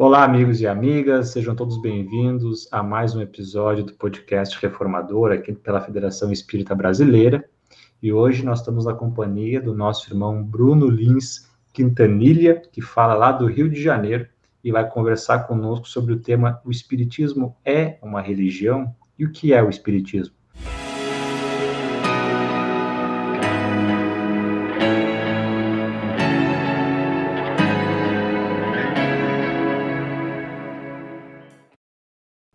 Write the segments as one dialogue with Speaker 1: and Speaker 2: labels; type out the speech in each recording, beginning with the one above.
Speaker 1: Olá, amigos e amigas, sejam todos bem-vindos a mais um episódio do podcast Reformador aqui pela Federação Espírita Brasileira. E hoje nós estamos na companhia do nosso irmão Bruno Lins Quintanilha, que fala lá do Rio de Janeiro e vai conversar conosco sobre o tema O Espiritismo é uma religião? E o que é o Espiritismo?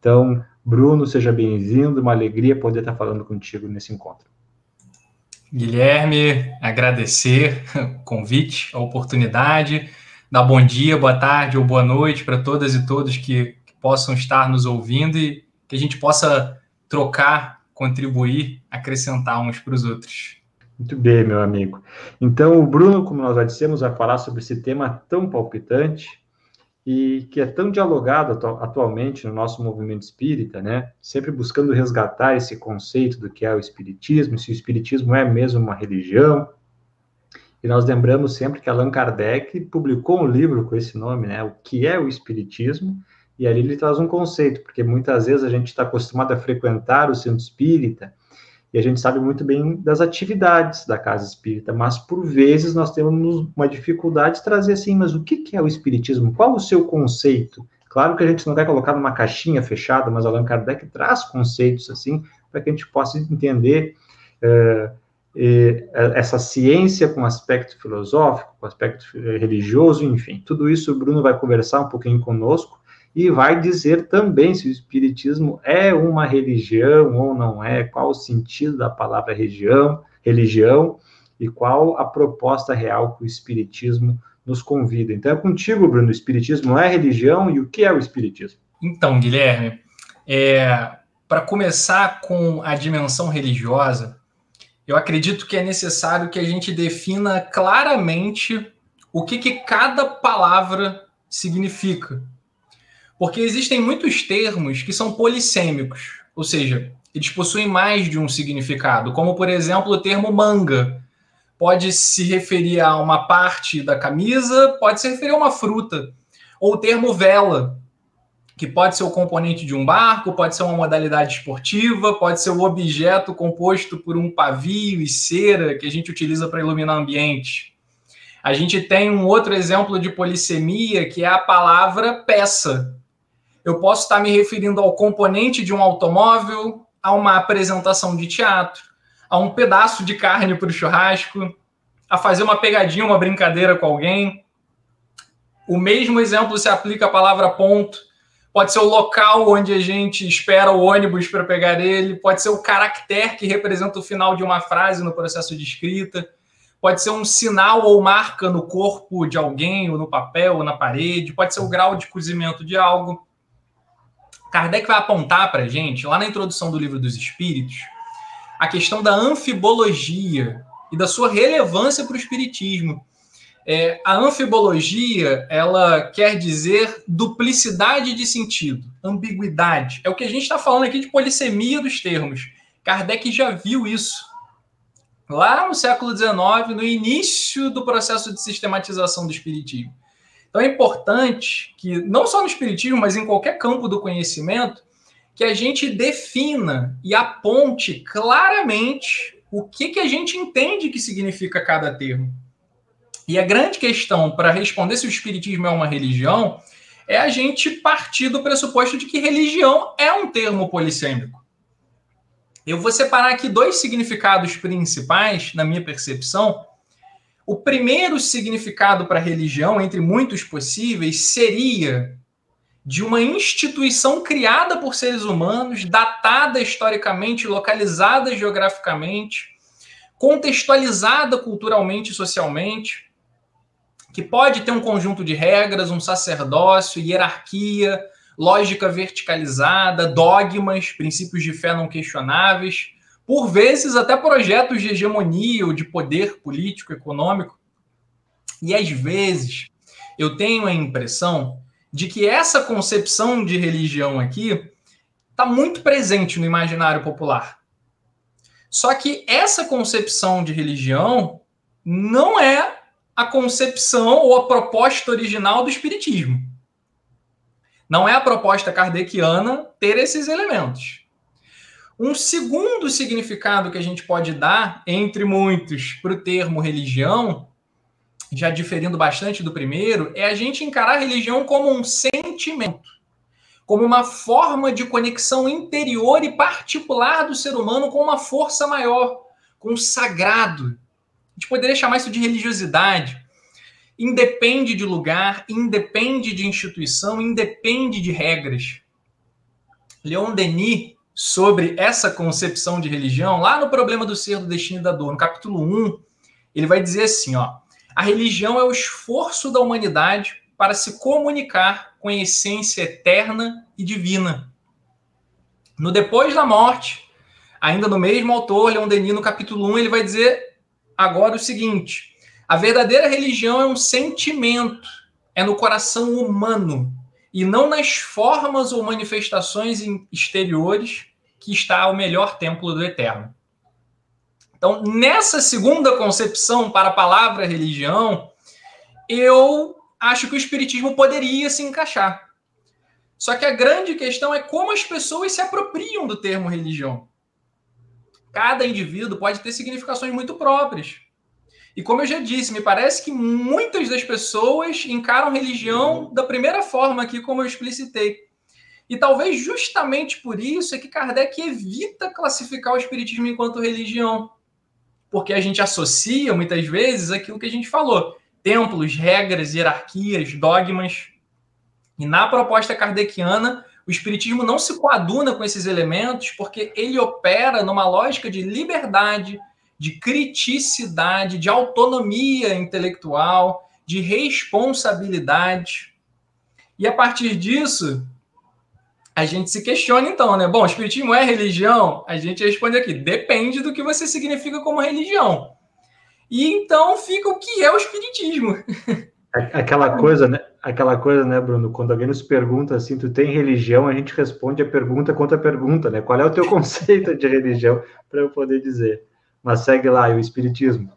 Speaker 1: Então, Bruno, seja bem-vindo, uma alegria poder estar falando contigo nesse encontro.
Speaker 2: Guilherme, agradecer o convite, a oportunidade, dar bom dia, boa tarde ou boa noite para todas e todos que, que possam estar nos ouvindo e que a gente possa trocar, contribuir, acrescentar uns para os outros.
Speaker 1: Muito bem, meu amigo. Então, o Bruno, como nós já dissemos, vai falar sobre esse tema tão palpitante, e que é tão dialogado atualmente no nosso movimento espírita, né? Sempre buscando resgatar esse conceito do que é o espiritismo, se o espiritismo é mesmo uma religião. E nós lembramos sempre que Allan Kardec publicou um livro com esse nome, né? O que é o espiritismo? E ali ele traz um conceito, porque muitas vezes a gente está acostumado a frequentar o centro espírita e a gente sabe muito bem das atividades da casa espírita, mas por vezes nós temos uma dificuldade de trazer assim, mas o que é o espiritismo? Qual o seu conceito? Claro que a gente não vai colocar numa caixinha fechada, mas Allan Kardec traz conceitos assim para que a gente possa entender é, é, essa ciência com aspecto filosófico, com aspecto religioso, enfim, tudo isso o Bruno vai conversar um pouquinho conosco e vai dizer também se o Espiritismo é uma religião ou não é, qual o sentido da palavra religião, religião e qual a proposta real que o Espiritismo nos convida. Então é contigo, Bruno, o Espiritismo é religião e o que é o Espiritismo?
Speaker 2: Então, Guilherme, é, para começar com a dimensão religiosa, eu acredito que é necessário que a gente defina claramente o que, que cada palavra significa. Porque existem muitos termos que são polissêmicos, ou seja, eles possuem mais de um significado, como por exemplo o termo manga. Pode se referir a uma parte da camisa, pode se referir a uma fruta. Ou o termo vela, que pode ser o componente de um barco, pode ser uma modalidade esportiva, pode ser o objeto composto por um pavio e cera que a gente utiliza para iluminar ambiente. A gente tem um outro exemplo de polissemia, que é a palavra peça, eu posso estar me referindo ao componente de um automóvel, a uma apresentação de teatro, a um pedaço de carne para o churrasco, a fazer uma pegadinha, uma brincadeira com alguém. O mesmo exemplo se aplica à palavra ponto. Pode ser o local onde a gente espera o ônibus para pegar ele, pode ser o caractere que representa o final de uma frase no processo de escrita, pode ser um sinal ou marca no corpo de alguém, ou no papel, ou na parede, pode ser o grau de cozimento de algo. Kardec vai apontar para a gente, lá na introdução do livro dos Espíritos, a questão da anfibologia e da sua relevância para o Espiritismo. É, a anfibologia, ela quer dizer duplicidade de sentido, ambiguidade. É o que a gente está falando aqui de polissemia dos termos. Kardec já viu isso. Lá no século XIX, no início do processo de sistematização do Espiritismo. Então é importante que, não só no Espiritismo, mas em qualquer campo do conhecimento, que a gente defina e aponte claramente o que, que a gente entende que significa cada termo. E a grande questão para responder se o Espiritismo é uma religião é a gente partir do pressuposto de que religião é um termo polissêmico. Eu vou separar aqui dois significados principais, na minha percepção, o primeiro significado para religião, entre muitos possíveis, seria de uma instituição criada por seres humanos, datada historicamente, localizada geograficamente, contextualizada culturalmente e socialmente, que pode ter um conjunto de regras, um sacerdócio, hierarquia, lógica verticalizada, dogmas, princípios de fé não questionáveis, por vezes até projetos de hegemonia ou de poder político, econômico. E às vezes eu tenho a impressão de que essa concepção de religião aqui está muito presente no imaginário popular. Só que essa concepção de religião não é a concepção ou a proposta original do Espiritismo. Não é a proposta kardeciana ter esses elementos. Um segundo significado que a gente pode dar, entre muitos, para o termo religião, já diferindo bastante do primeiro, é a gente encarar a religião como um sentimento, como uma forma de conexão interior e particular do ser humano com uma força maior, com o sagrado. A gente poderia chamar isso de religiosidade. Independe de lugar, independe de instituição, independe de regras. Leon Denis, sobre essa concepção de religião, lá no Problema do Ser, do Destino e da Dor, no capítulo 1, ele vai dizer assim, ó, a religião é o esforço da humanidade para se comunicar com a essência eterna e divina. No Depois da Morte, ainda no mesmo autor, Leon Denis, no capítulo 1, ele vai dizer agora o seguinte: a verdadeira religião é um sentimento, é no coração humano, e não nas formas ou manifestações exteriores que está o melhor templo do eterno. Então, nessa segunda concepção para a palavra religião, eu acho que o espiritismo poderia se encaixar. Só que a grande questão é como as pessoas se apropriam do termo religião. Cada indivíduo pode ter significações muito próprias. E como eu já disse, me parece que muitas das pessoas encaram religião da primeira forma aqui, como eu explicitei. E talvez justamente por isso é que Kardec evita classificar o espiritismo enquanto religião porque a gente associa muitas vezes aquilo que a gente falou: templos, regras, hierarquias, dogmas. E na proposta kardeciana, o espiritismo não se coaduna com esses elementos, porque ele opera numa lógica de liberdade, de criticidade, de autonomia intelectual, de responsabilidade. E a partir disso, a gente se questiona então, né? Bom, espiritismo é religião? A gente responde aqui, depende do que você significa como religião. E então fica o que é o espiritismo.
Speaker 1: Aquela coisa, né? Aquela coisa, né, Bruno? Quando alguém nos pergunta assim, tu tem religião, a gente responde a pergunta contra a pergunta, né? Qual é o teu conceito de religião para eu poder dizer? Mas segue lá, e o espiritismo.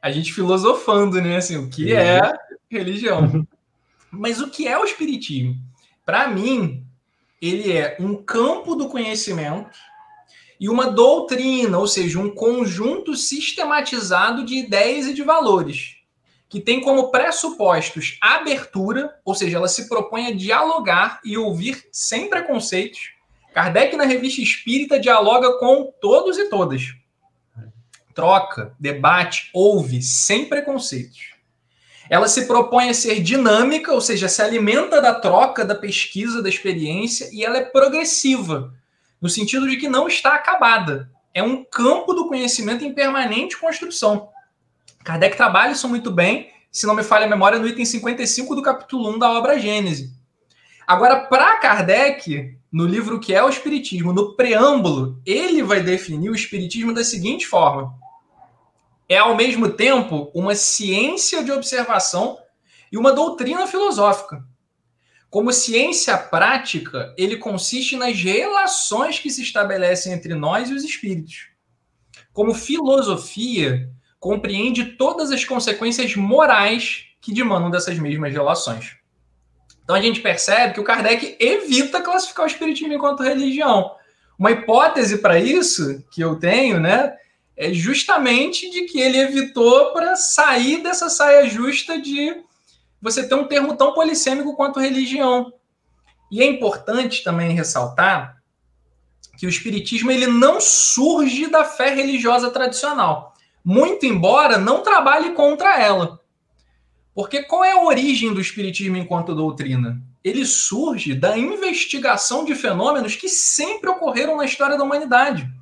Speaker 2: A gente filosofando, né? Assim, o que é religião? Mas o que é o espiritismo? Para mim, ele é um campo do conhecimento e uma doutrina, ou seja, um conjunto sistematizado de ideias e de valores, que tem como pressupostos a abertura, ou seja, ela se propõe a dialogar e ouvir sem preconceitos. Kardec, na revista Espírita, dialoga com todos e todas. Troca, debate, ouve sem preconceitos. Ela se propõe a ser dinâmica, ou seja, se alimenta da troca, da pesquisa, da experiência, e ela é progressiva, no sentido de que não está acabada. É um campo do conhecimento em permanente construção. Kardec trabalha isso muito bem, se não me falha a memória, no item 55 do capítulo 1 da obra Gênese. Agora, para Kardec, no livro que é o Espiritismo, no preâmbulo, ele vai definir o Espiritismo da seguinte forma: é ao mesmo tempo uma ciência de observação e uma doutrina filosófica. Como ciência prática, ele consiste nas relações que se estabelecem entre nós e os espíritos. Como filosofia, compreende todas as consequências morais que demandam dessas mesmas relações. Então a gente percebe que o Kardec evita classificar o espiritismo enquanto religião. Uma hipótese para isso que eu tenho, né, é justamente de que ele evitou para sair dessa saia justa de você ter um termo tão polissêmico quanto religião. E é importante também ressaltar que o espiritismo ele não surge da fé religiosa tradicional, muito embora não trabalhe contra ela. Porque qual é a origem do espiritismo enquanto doutrina? Ele surge da investigação de fenômenos que sempre ocorreram na história da humanidade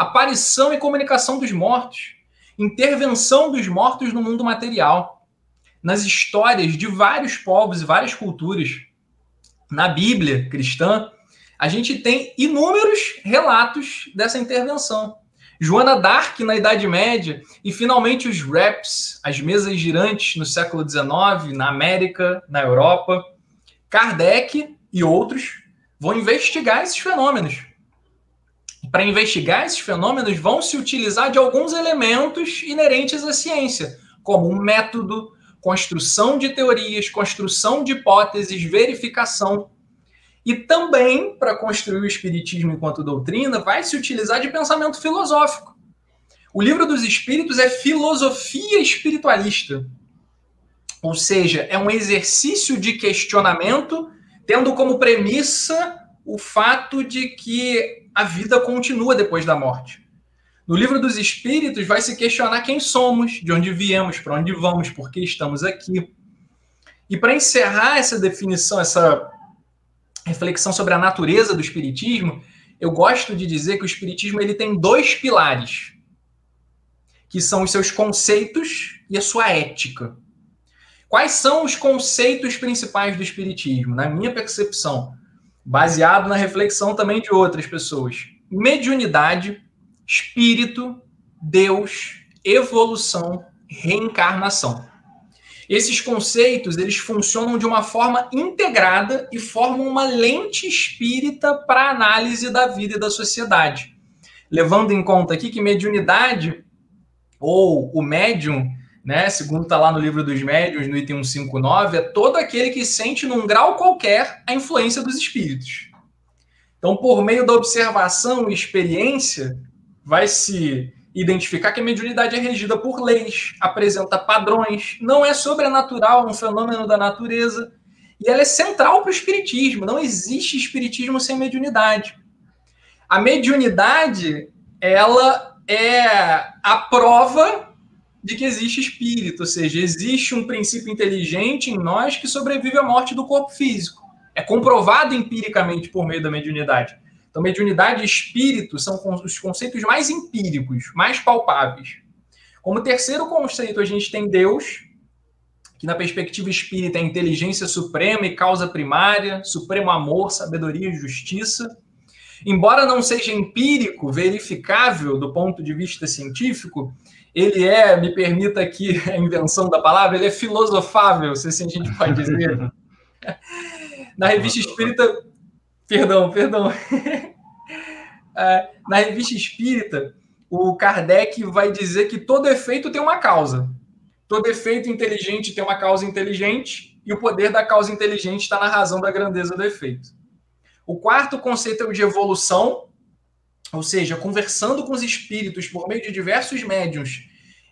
Speaker 2: aparição e comunicação dos mortos, intervenção dos mortos no mundo material, nas histórias de vários povos e várias culturas. Na Bíblia cristã, a gente tem inúmeros relatos dessa intervenção. Joana d'Arc na Idade Média e finalmente os raps, as mesas girantes no século XIX, na América, na Europa. Kardec e outros vão investigar esses fenômenos para investigar esses fenômenos, vão se utilizar de alguns elementos inerentes à ciência, como um método, construção de teorias, construção de hipóteses, verificação. E também, para construir o Espiritismo enquanto doutrina, vai se utilizar de pensamento filosófico. O livro dos Espíritos é filosofia espiritualista. Ou seja, é um exercício de questionamento, tendo como premissa o fato de que a vida continua depois da morte. No livro dos Espíritos, vai se questionar quem somos, de onde viemos, para onde vamos, por que estamos aqui. E para encerrar essa definição, essa reflexão sobre a natureza do Espiritismo, eu gosto de dizer que o Espiritismo ele tem dois pilares, que são os seus conceitos e a sua ética. Quais são os conceitos principais do Espiritismo, na minha percepção, baseado na reflexão também de outras pessoas? Mediunidade, espírito, Deus, evolução, reencarnação. Esses conceitos, eles funcionam de uma forma integrada e formam uma lente espírita para análise da vida e da sociedade. Levando em conta aqui que mediunidade ou o médium né? Segundo está lá no livro dos médiuns, no item 159, é todo aquele que sente num grau qualquer a influência dos espíritos. Então, por meio da observação e experiência, vai se identificar que a mediunidade é regida por leis, apresenta padrões, não é sobrenatural, é um fenômeno da natureza, e ela é central para o espiritismo. Não existe espiritismo sem mediunidade. A mediunidade, ela é a prova de que existe espírito, ou seja, existe um princípio inteligente em nós que sobrevive à morte do corpo físico. É comprovado empiricamente por meio da mediunidade. Então, mediunidade e espírito são os conceitos mais empíricos, mais palpáveis. Como terceiro conceito, a gente tem Deus, que na perspectiva espírita é inteligência suprema e causa primária, supremo amor, sabedoria e justiça. Embora não seja empírico, verificável do ponto de vista científico, ele é, me permita aqui a invenção da palavra, ele é filosofável, se assim a gente pode dizer. Na revista espírita. Perdão, perdão. É, na revista espírita, o Kardec vai dizer que todo efeito tem uma causa. Todo efeito inteligente tem uma causa inteligente, e o poder da causa inteligente está na razão da grandeza do efeito. O quarto conceito é o de evolução, ou seja, conversando com os espíritos por meio de diversos médiums,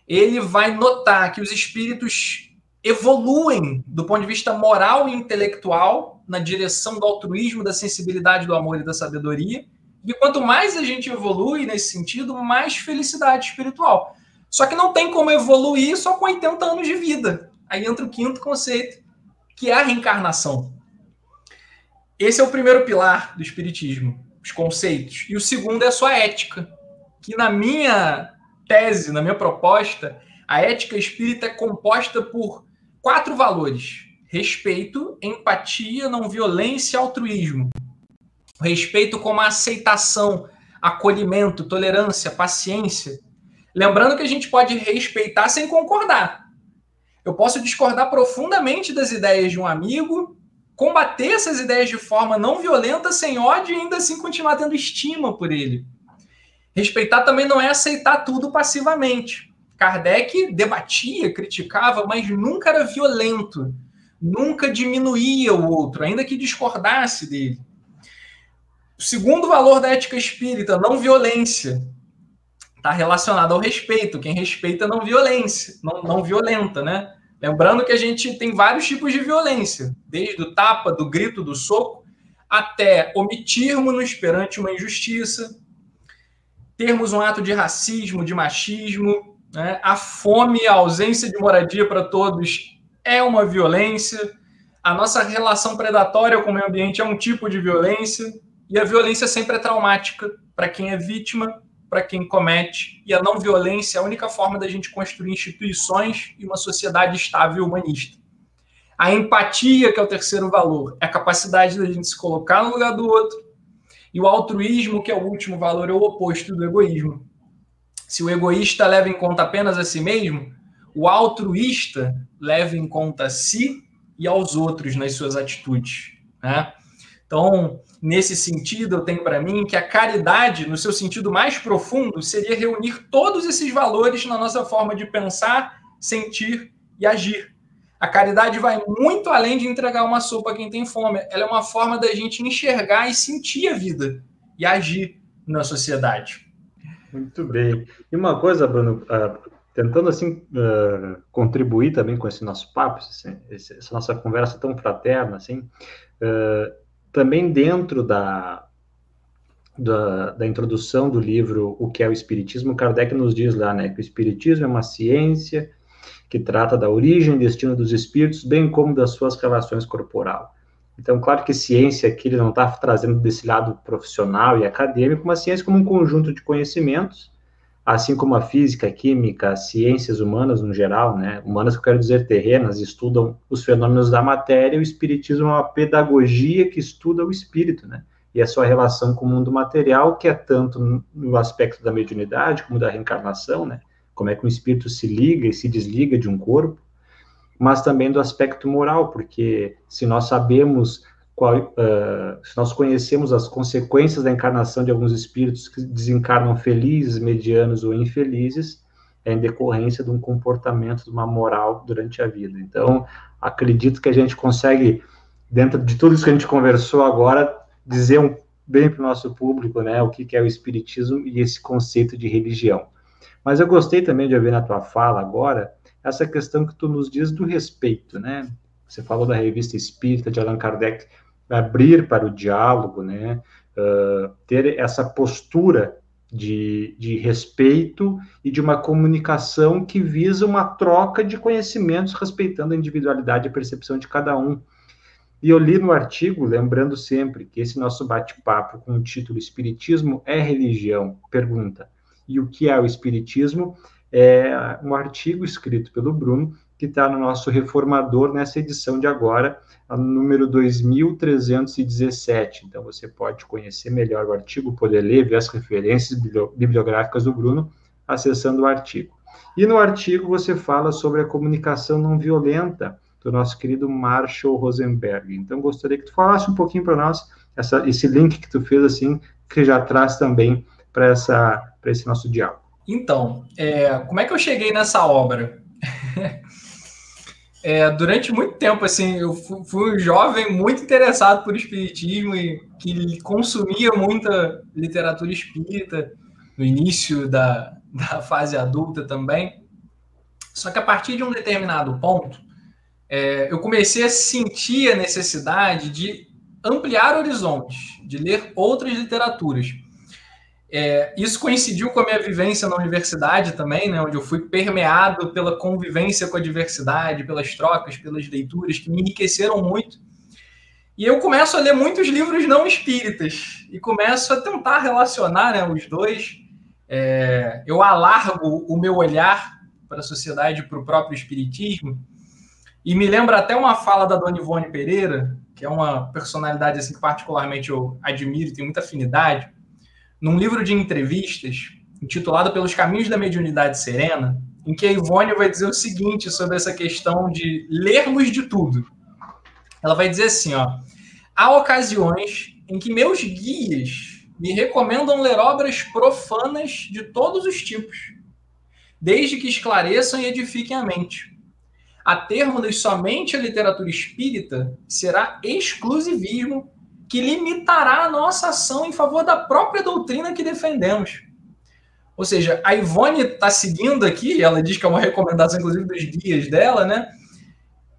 Speaker 2: ele vai notar que os espíritos evoluem do ponto de vista moral e intelectual na direção do altruísmo, da sensibilidade, do amor e da sabedoria. E quanto mais a gente evolui nesse sentido, mais felicidade espiritual. Só que não tem como evoluir só com 80 anos de vida. Aí entra o quinto conceito, que é a reencarnação. Esse é o primeiro pilar do espiritismo os conceitos. E o segundo é a sua ética, que na minha tese, na minha proposta, a ética espírita é composta por quatro valores: respeito, empatia, não violência e altruísmo. Respeito como aceitação, acolhimento, tolerância, paciência. Lembrando que a gente pode respeitar sem concordar. Eu posso discordar profundamente das ideias de um amigo, combater essas ideias de forma não violenta, sem ódio, e ainda assim continuar tendo estima por ele. Respeitar também não é aceitar tudo passivamente. Kardec debatia, criticava, mas nunca era violento, nunca diminuía o outro, ainda que discordasse dele. O segundo valor da ética espírita, não violência, está relacionado ao respeito. Quem respeita não violência, não, não violenta, né? Lembrando que a gente tem vários tipos de violência, desde o tapa, do grito, do soco, até omitirmos-nos perante uma injustiça, termos um ato de racismo, de machismo, né? a fome, a ausência de moradia para todos é uma violência, a nossa relação predatória com o meio ambiente é um tipo de violência, e a violência sempre é traumática para quem é vítima para quem comete, e a não violência é a única forma da gente construir instituições e uma sociedade estável e humanista. A empatia, que é o terceiro valor, é a capacidade da gente se colocar no lugar do outro, e o altruísmo, que é o último valor, é o oposto do egoísmo. Se o egoísta leva em conta apenas a si mesmo, o altruísta leva em conta a si e aos outros nas suas atitudes. Né? Então, nesse sentido, eu tenho para mim que a caridade, no seu sentido mais profundo, seria reunir todos esses valores na nossa forma de pensar, sentir e agir. A caridade vai muito além de entregar uma sopa a quem tem fome. Ela é uma forma da gente enxergar e sentir a vida e agir na sociedade.
Speaker 1: Muito bem. E uma coisa, Bruno, uh, tentando assim uh, contribuir também com esse nosso papo, essa nossa conversa tão fraterna, assim, uh, também dentro da, da, da, introdução do livro O que é o Espiritismo, Kardec nos diz lá, né, que o Espiritismo é uma ciência que trata da origem e destino dos espíritos, bem como das suas relações corporal. Então, claro que ciência aqui ele não está trazendo desse lado profissional e acadêmico, mas ciência como um conjunto de conhecimentos, assim como a física, a química, as ciências humanas no geral, né? Humanas eu quero dizer terrenas, estudam os fenômenos da matéria, o espiritismo é uma pedagogia que estuda o espírito, né? E a sua relação com o mundo material, que é tanto no aspecto da mediunidade como da reencarnação, né? como é que um espírito se liga e se desliga de um corpo, mas também do aspecto moral, porque se nós sabemos qual, uh, se nós conhecemos as consequências da encarnação de alguns espíritos que desencarnam felizes, medianos ou infelizes, é em decorrência de um comportamento, de uma moral durante a vida. Então, acredito que a gente consegue, dentro de tudo isso que a gente conversou agora, dizer um, bem para o nosso público, né, o que, que é o espiritismo e esse conceito de religião. Mas eu gostei também de ouvir na tua fala agora essa questão que tu nos diz do respeito, né? Você falou da revista Espírita de Allan Kardec, abrir para o diálogo, né? Uh, ter essa postura de, de respeito e de uma comunicação que visa uma troca de conhecimentos, respeitando a individualidade e a percepção de cada um. E eu li no artigo, lembrando sempre que esse nosso bate-papo com o título Espiritismo é religião? Pergunta e o que é o Espiritismo, é um artigo escrito pelo Bruno, que está no nosso reformador nessa edição de agora, a número 2317. Então você pode conhecer melhor o artigo, poder ler, ver as referências bibliográficas do Bruno, acessando o artigo. E no artigo você fala sobre a comunicação não violenta do nosso querido Marshall Rosenberg. Então gostaria que tu falasse um pouquinho para nós essa, esse link que tu fez assim, que já traz também para esse nosso diálogo.
Speaker 2: Então, é, como é que eu cheguei nessa obra? é, durante muito tempo, assim, eu fui um jovem muito interessado por espiritismo e que consumia muita literatura espírita no início da, da fase adulta também. Só que a partir de um determinado ponto, é, eu comecei a sentir a necessidade de ampliar horizontes, de ler outras literaturas. É, isso coincidiu com a minha vivência na universidade também, né, onde eu fui permeado pela convivência com a diversidade, pelas trocas, pelas leituras, que me enriqueceram muito. E eu começo a ler muitos livros não espíritas e começo a tentar relacionar né, os dois. É, eu alargo o meu olhar para a sociedade, para o próprio espiritismo. E me lembra até uma fala da Dona Ivone Pereira, que é uma personalidade assim, que particularmente eu admiro e tenho muita afinidade num livro de entrevistas intitulado Pelos Caminhos da Mediunidade Serena, em que a Ivone vai dizer o seguinte sobre essa questão de lermos de tudo. Ela vai dizer assim, ó: há ocasiões em que meus guias me recomendam ler obras profanas de todos os tipos, desde que esclareçam e edifiquem a mente. A termos somente a literatura espírita será exclusivismo que limitará a nossa ação em favor da própria doutrina que defendemos. Ou seja, a Ivone está seguindo aqui, ela diz que é uma recomendação, inclusive, dos guias dela, né?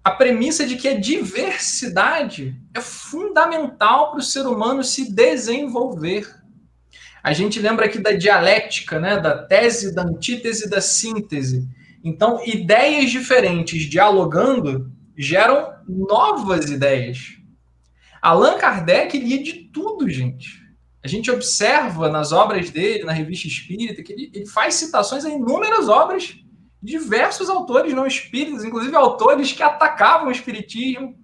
Speaker 2: A premissa de que a diversidade é fundamental para o ser humano se desenvolver. A gente lembra aqui da dialética, né? da tese, da antítese, da síntese. Então, ideias diferentes dialogando geram novas ideias. Allan Kardec lia de tudo, gente. A gente observa nas obras dele, na revista espírita, que ele, ele faz citações a inúmeras obras de diversos autores não espíritas, inclusive autores que atacavam o espiritismo.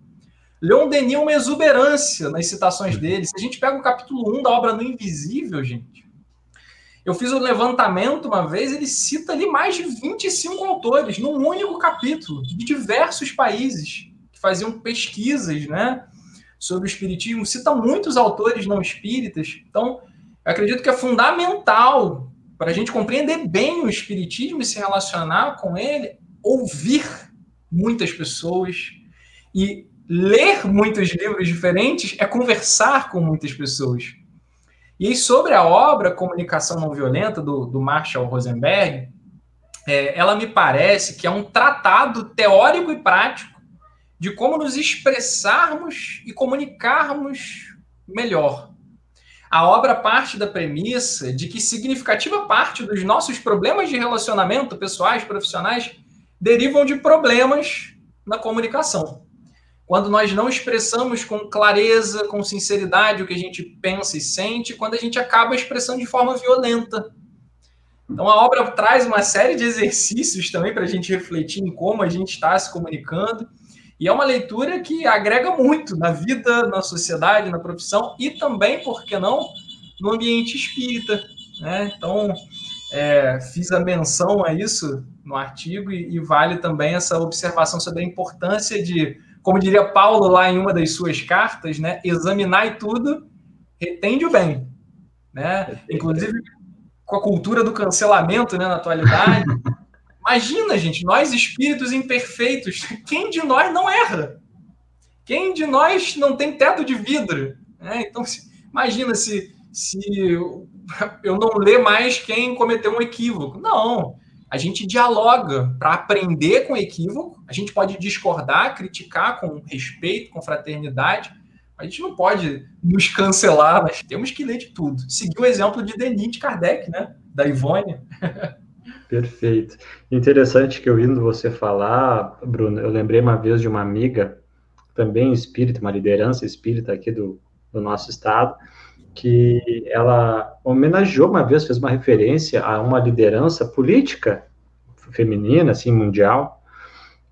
Speaker 2: Leon Denis é uma exuberância nas citações dele. Se a gente pega o capítulo 1 da obra No Invisível, gente, eu fiz um levantamento uma vez, ele cita ali mais de 25 autores num único capítulo, de diversos países, que faziam pesquisas, né? Sobre o espiritismo, cita muitos autores não espíritas. Então, eu acredito que é fundamental para a gente compreender bem o espiritismo e se relacionar com ele, ouvir muitas pessoas. E ler muitos livros diferentes é conversar com muitas pessoas. E sobre a obra Comunicação Não Violenta, do, do Marshall Rosenberg, é, ela me parece que é um tratado teórico e prático de como nos expressarmos e comunicarmos melhor. A obra parte da premissa de que significativa parte dos nossos problemas de relacionamento, pessoais, profissionais, derivam de problemas na comunicação. Quando nós não expressamos com clareza, com sinceridade o que a gente pensa e sente, quando a gente acaba expressando de forma violenta. Então a obra traz uma série de exercícios também para a gente refletir em como a gente está se comunicando. E é uma leitura que agrega muito na vida, na sociedade, na profissão e também, por que não, no ambiente espírita. Né? Então, é, fiz a menção a isso no artigo e, e, vale também essa observação sobre a importância de, como diria Paulo lá em uma das suas cartas, né, examinar tudo, retende o bem. Né? Inclusive, com a cultura do cancelamento né, na atualidade. Imagina, gente, nós espíritos imperfeitos, quem de nós não erra? Quem de nós não tem teto de vidro? É, então, se, imagina se, se eu não ler mais quem cometeu um equívoco. Não. A gente dialoga para aprender com o equívoco. A gente pode discordar, criticar com respeito, com fraternidade. A gente não pode nos cancelar, mas temos que ler de tudo. Seguir o exemplo de Denis de Kardec, né? Da Ivone.
Speaker 1: Perfeito. Interessante que ouvindo você falar, Bruno, eu lembrei uma vez de uma amiga, também espírita, uma liderança espírita aqui do, do nosso estado, que ela homenageou uma vez, fez uma referência a uma liderança política feminina, assim, mundial,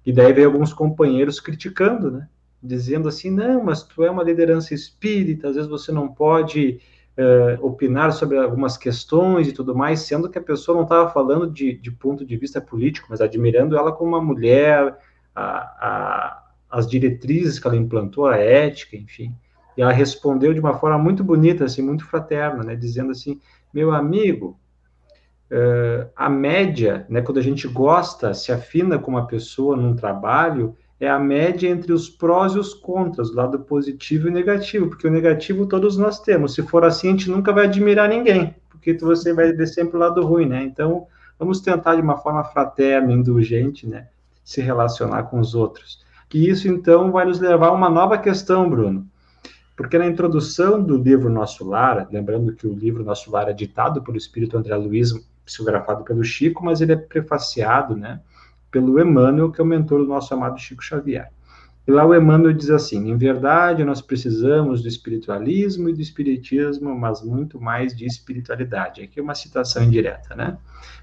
Speaker 1: e daí veio alguns companheiros criticando, né? Dizendo assim, não, mas tu é uma liderança espírita, às vezes você não pode uh, opinar sobre algumas questões e tudo mais, sendo que a pessoa não estava falando de, de, ponto de vista político, mas admirando ela como uma mulher, a, a, as diretrizes que ela implantou, a ética, enfim. E ela respondeu de uma forma muito bonita, assim, muito fraterna, né, dizendo assim, meu amigo, uh, a média, né, quando a gente gosta, se afina com uma pessoa num trabalho, é a média entre os prós e os contras, o lado positivo e negativo, porque o negativo todos nós temos. Se for assim, a gente nunca vai admirar ninguém, porque você vai ver sempre o lado ruim, né? Então, vamos tentar de uma forma fraterna, indulgente, né, se relacionar com os outros. E isso, então, vai nos levar a uma nova questão, Bruno. Porque na introdução do livro Nosso Lar, lembrando que o livro Nosso Lar é ditado pelo Espírito André Luiz, psicografado pelo Chico, mas ele é prefaciado, né, pelo Emmanuel, que é o mentor do nosso amado Chico Xavier. E lá o Emmanuel diz assim: em verdade, nós precisamos do espiritualismo e do espiritismo, mas muito mais de espiritualidade. Aqui é uma citação indireta, né?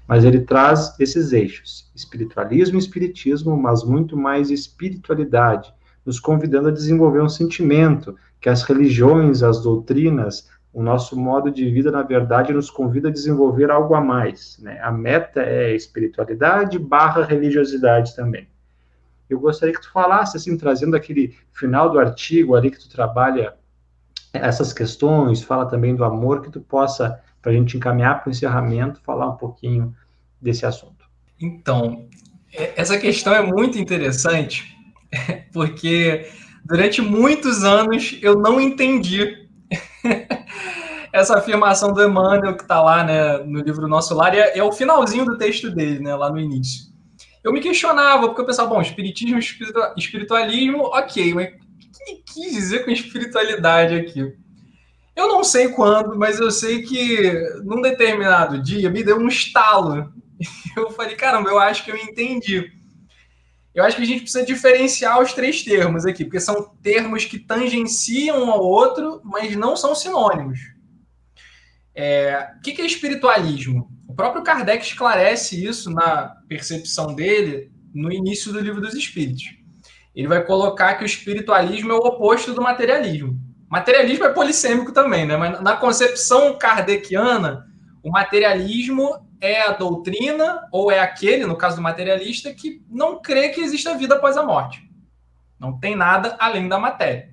Speaker 1: Mas ele traz esses eixos: espiritualismo e espiritismo, mas muito mais espiritualidade, nos convidando a desenvolver um sentimento que as religiões, as doutrinas, o nosso modo de vida, na verdade, nos convida a desenvolver algo a mais. Né? A meta é espiritualidade barra religiosidade também. Eu gostaria que tu falasse, assim, trazendo aquele final do artigo ali que tu trabalha essas questões, fala também do amor, que tu possa, para a gente encaminhar para o encerramento, falar um pouquinho desse assunto.
Speaker 2: Então, é, essa questão é muito interessante, porque durante muitos anos eu não entendi essa afirmação do Emmanuel que está lá né, no livro Nosso Lar, é, é, o finalzinho do texto dele, né, lá no início. Eu me questionava, porque eu pensava, bom, espiritismo, espiritualismo, ok, mas o que quis dizer com espiritualidade aqui? Eu não sei quando, mas eu sei que num determinado dia me deu um estalo. Eu falei, caramba, eu acho que eu entendi. Eu acho que a gente precisa diferenciar os três termos aqui, porque são termos que tangenciam um ao outro, mas não são sinônimos. É, o que é espiritualismo? O próprio Kardec esclarece isso na percepção dele no início do Livro dos Espíritos. Ele vai colocar que o espiritualismo é o oposto do materialismo. Materialismo é polissêmico também, né? Mas na concepção kardeciana, o materialismo é a doutrina, ou é aquele, no caso do materialista, que não crê que exista vida após a morte. Não tem nada além da matéria.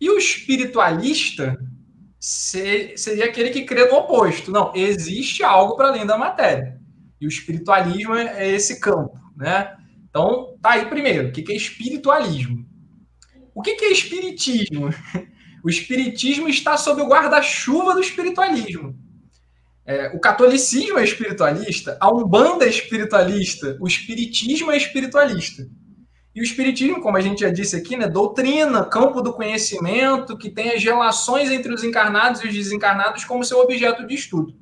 Speaker 2: E o espiritualista seria aquele que crê no oposto. Não, existe algo para além da matéria. E o espiritualismo é esse campo, né? Então, tá aí primeiro, o que é espiritualismo? O que é espiritismo? O espiritismo está sob o guarda-chuva do espiritualismo. É, o catolicismo é espiritualista, a umbanda é espiritualista, o espiritismo é espiritualista. E o espiritismo, como a gente já disse aqui, né, doutrina, campo do conhecimento, que tem as relações entre os encarnados e os desencarnados como seu objeto de estudo.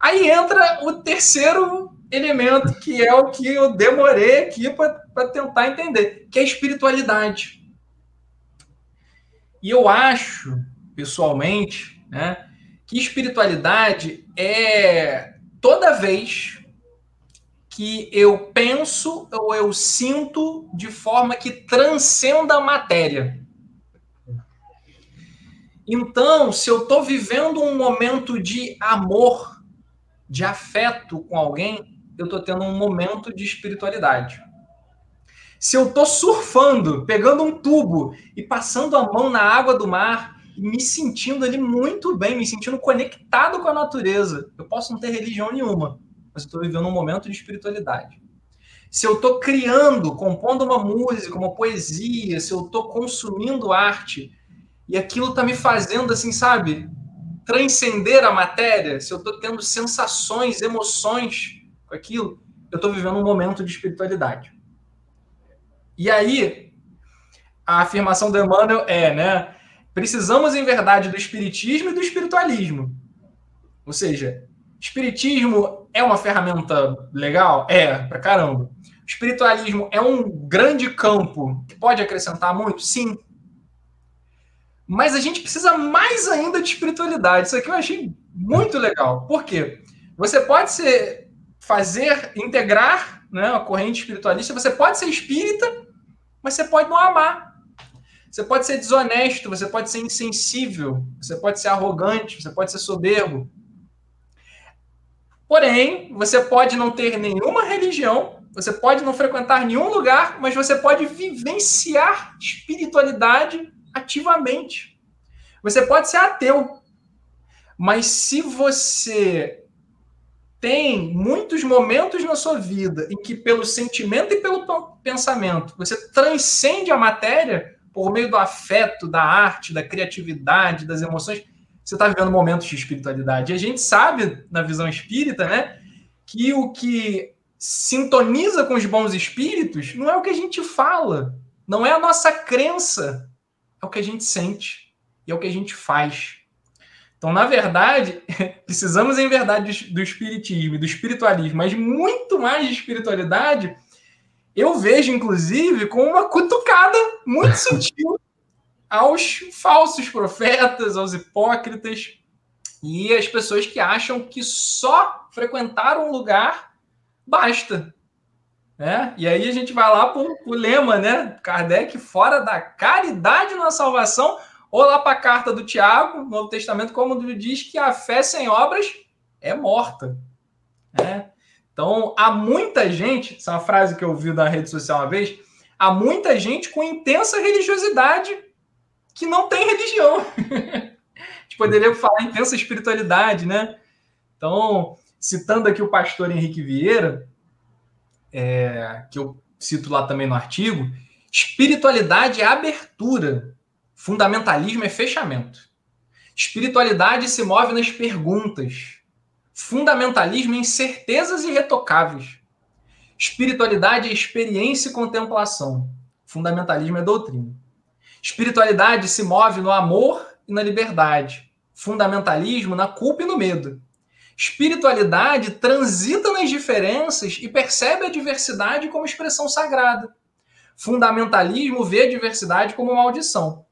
Speaker 2: Aí entra o terceiro elemento, que é o que eu demorei aqui para tentar entender, que é a espiritualidade. E eu acho, pessoalmente, né, que espiritualidade é toda vez que eu penso ou eu sinto de forma que transcenda a matéria. Então, se eu estou vivendo um momento de amor, de afeto com alguém, eu estou tendo um momento de espiritualidade. Se eu estou surfando, pegando um tubo e passando a mão na água do mar, me sentindo ali muito bem, me sentindo conectado com a natureza. Eu posso não ter religião nenhuma, mas estou vivendo um momento de espiritualidade. Se eu estou criando, compondo uma música, uma poesia, se eu estou consumindo arte e aquilo está me fazendo assim, sabe, transcender a matéria, se eu estou tendo sensações, emoções com aquilo, eu estou vivendo um momento de espiritualidade. E aí, a afirmação do Emmanuel é, né? Precisamos, em verdade, do espiritismo e do espiritualismo. Ou seja, espiritismo é uma ferramenta legal? É, pra caramba. Espiritualismo é um grande campo que pode acrescentar muito? Sim. Mas a gente precisa mais ainda de espiritualidade. Isso aqui eu achei muito legal. Por quê? Você pode ser, fazer, integrar né, a corrente espiritualista, você pode ser espírita, mas você pode não amar. Você pode ser desonesto, você pode ser insensível, você pode ser arrogante, você pode ser soberbo. Porém, você pode não ter nenhuma religião, você pode não frequentar nenhum lugar, mas você pode vivenciar espiritualidade ativamente. Você pode ser ateu, mas se você tem muitos momentos na sua vida em que, pelo sentimento e pelo pensamento, você transcende a matéria, por meio do afeto, da arte, da criatividade, das emoções, você está vivendo momentos de espiritualidade. E a gente sabe, na visão espírita, né, que o que sintoniza com os bons espíritos não é o que a gente fala, não é a nossa crença, é o que a gente sente e é o que a gente faz. Então, na verdade, precisamos, em verdade, do espiritismo, do espiritualismo, mas muito mais de espiritualidade eu vejo, inclusive, com uma cutucada muito sutil aos falsos profetas, aos hipócritas e às pessoas que acham que só frequentar um lugar basta. Né? E aí a gente vai lá para o lema, né? Kardec, fora da caridade na salvação, ou lá para a carta do Tiago, no Novo Testamento, como diz que a fé sem obras é morta. Né? Então, há muita gente, essa é uma frase que eu ouvi na rede social uma vez, há muita gente com intensa religiosidade que não tem religião. a gente poderia falar intensa espiritualidade, né? Então, citando aqui o pastor Henrique Vieira, é, que eu cito lá também no artigo, espiritualidade é abertura, fundamentalismo é fechamento. Espiritualidade se move nas perguntas, Fundamentalismo em certezas irretocáveis. Espiritualidade é experiência e contemplação. Fundamentalismo é doutrina. Espiritualidade se move no amor e na liberdade. Fundamentalismo na culpa e no medo. Espiritualidade transita nas diferenças e percebe a diversidade como expressão sagrada. Fundamentalismo vê a diversidade como maldição.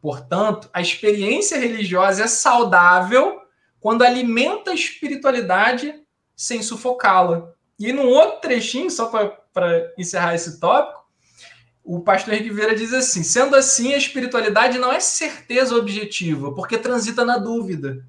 Speaker 2: Portanto, a experiência religiosa é saudável quando alimenta a espiritualidade sem sufocá-la. E num outro trechinho, só para encerrar esse tópico, o pastor Henrique Vieira diz assim: sendo assim, a espiritualidade não é certeza objetiva, porque transita na dúvida.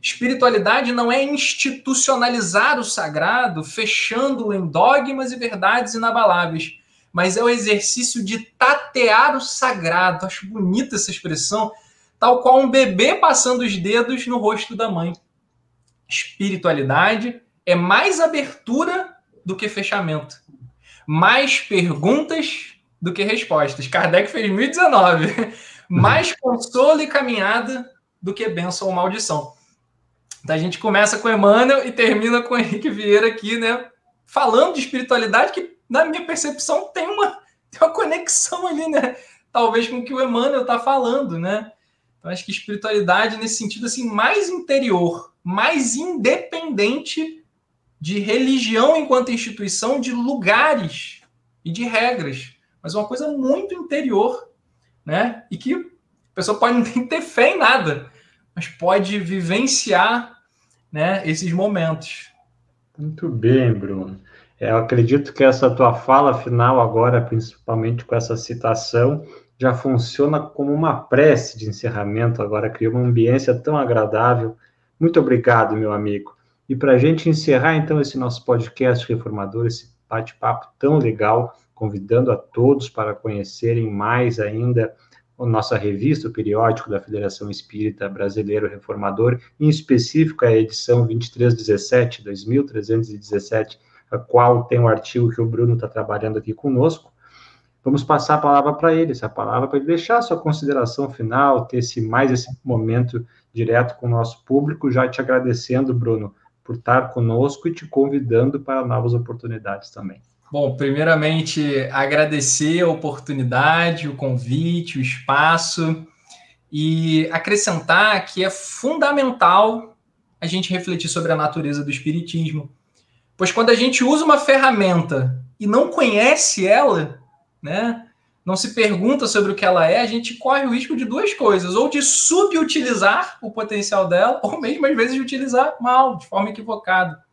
Speaker 2: Espiritualidade não é institucionalizar o sagrado, fechando-o em dogmas e verdades inabaláveis, mas é o exercício de tatear o sagrado. Acho bonita essa expressão, tal qual um bebê passando os dedos no rosto da mãe. Espiritualidade é mais abertura do que fechamento. mais perguntas do que respostas. Kardec fez 1019. mais consolo e caminhada do que bênção ou maldição. Então a gente começa com Emmanuel e termina com Henrique Vieira aqui, né? Falando de espiritualidade, que na minha percepção tem uma, tem uma conexão ali, né? Talvez com o que o Emmanuel está falando, né? Então acho que espiritualidade nesse sentido assim mais interior, mais independente de religião enquanto instituição, de lugares e de regras, mas uma coisa muito interior, né? E que a pessoa pode não ter fé em nada, mas pode vivenciar, né, esses momentos.
Speaker 1: Muito bem, Bruno. É, eu acredito que essa tua fala final agora, principalmente com essa citação, já funciona como uma prece de encerramento agora, criou uma ambiência tão agradável. Muito obrigado, meu amigo. E para a gente encerrar, então, esse nosso podcast reformador, esse bate-papo tão legal, convidando a todos para conhecerem mais ainda a nossa revista, o periódico da Federação Espírita Brasileiro Reformador, em específico a edição 2317, 2317, a qual tem um artigo que o Bruno está trabalhando aqui conosco. Vamos passar a palavra para ele, essa palavra para ele deixar a sua consideração final, ter esse, mais esse momento direto com o nosso público, já te agradecendo, Bruno, por estar conosco e te convidando para novas oportunidades também.
Speaker 2: Bom, primeiramente agradecer a oportunidade, o convite, o espaço e acrescentar que é fundamental a gente refletir sobre a natureza do espiritismo. Pois quando a gente usa uma ferramenta e não conhece ela, né, não se pergunta sobre o que ela é, a gente corre o risco de duas coisas: ou de subutilizar o potencial dela, ou mesmo às vezes de utilizar mal, de forma equivocada.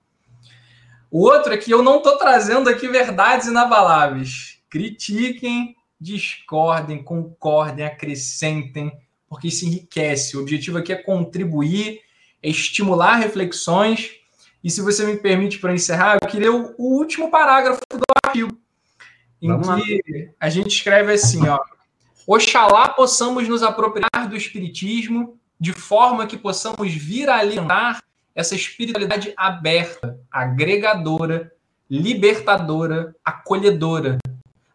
Speaker 2: O outro é que eu não estou trazendo aqui verdades inabaláveis. Critiquem, discordem, concordem, acrescentem, porque isso enriquece. O objetivo aqui é contribuir, é estimular reflexões. E se você me permite, para encerrar, eu queria o, o último parágrafo do artigo em Vamos que lá. a gente escreve assim, ó. Oxalá possamos nos apropriar do espiritismo de forma que possamos vir a alimentar essa espiritualidade aberta, agregadora, libertadora, acolhedora,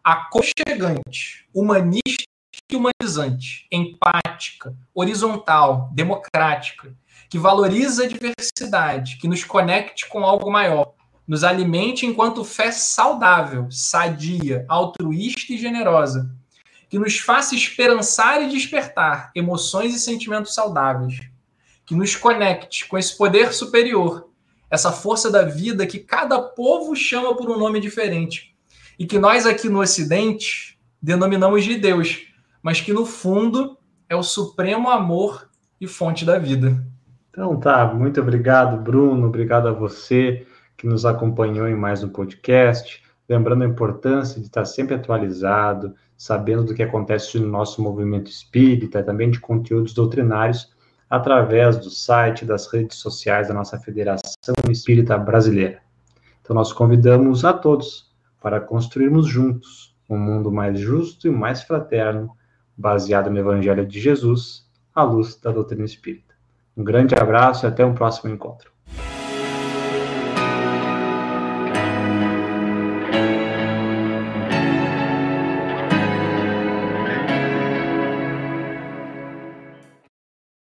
Speaker 2: aconchegante, humanista e humanizante, empática, horizontal, democrática, que valoriza a diversidade, que nos conecte com algo maior, nos alimente enquanto fé saudável, sadia, altruísta e generosa, que nos faça esperançar e despertar emoções e sentimentos saudáveis, que nos conecte com esse poder superior, essa força da vida que cada povo chama por um nome diferente e que nós aqui no Ocidente denominamos de Deus, mas que no fundo é o supremo amor e fonte da vida.
Speaker 1: Então tá, muito obrigado, Bruno, obrigado a você que nos acompanhou em mais um podcast. Lembrando a importância de estar sempre atualizado, sabendo do que acontece no nosso movimento espírita, também de conteúdos doutrinários, através do site, das redes sociais da nossa Federação Espírita Brasileira. Então, nós convidamos a todos para construirmos juntos um mundo mais justo e mais fraterno, baseado no Evangelho de Jesus, à luz da doutrina espírita. Um grande abraço e até um próximo encontro.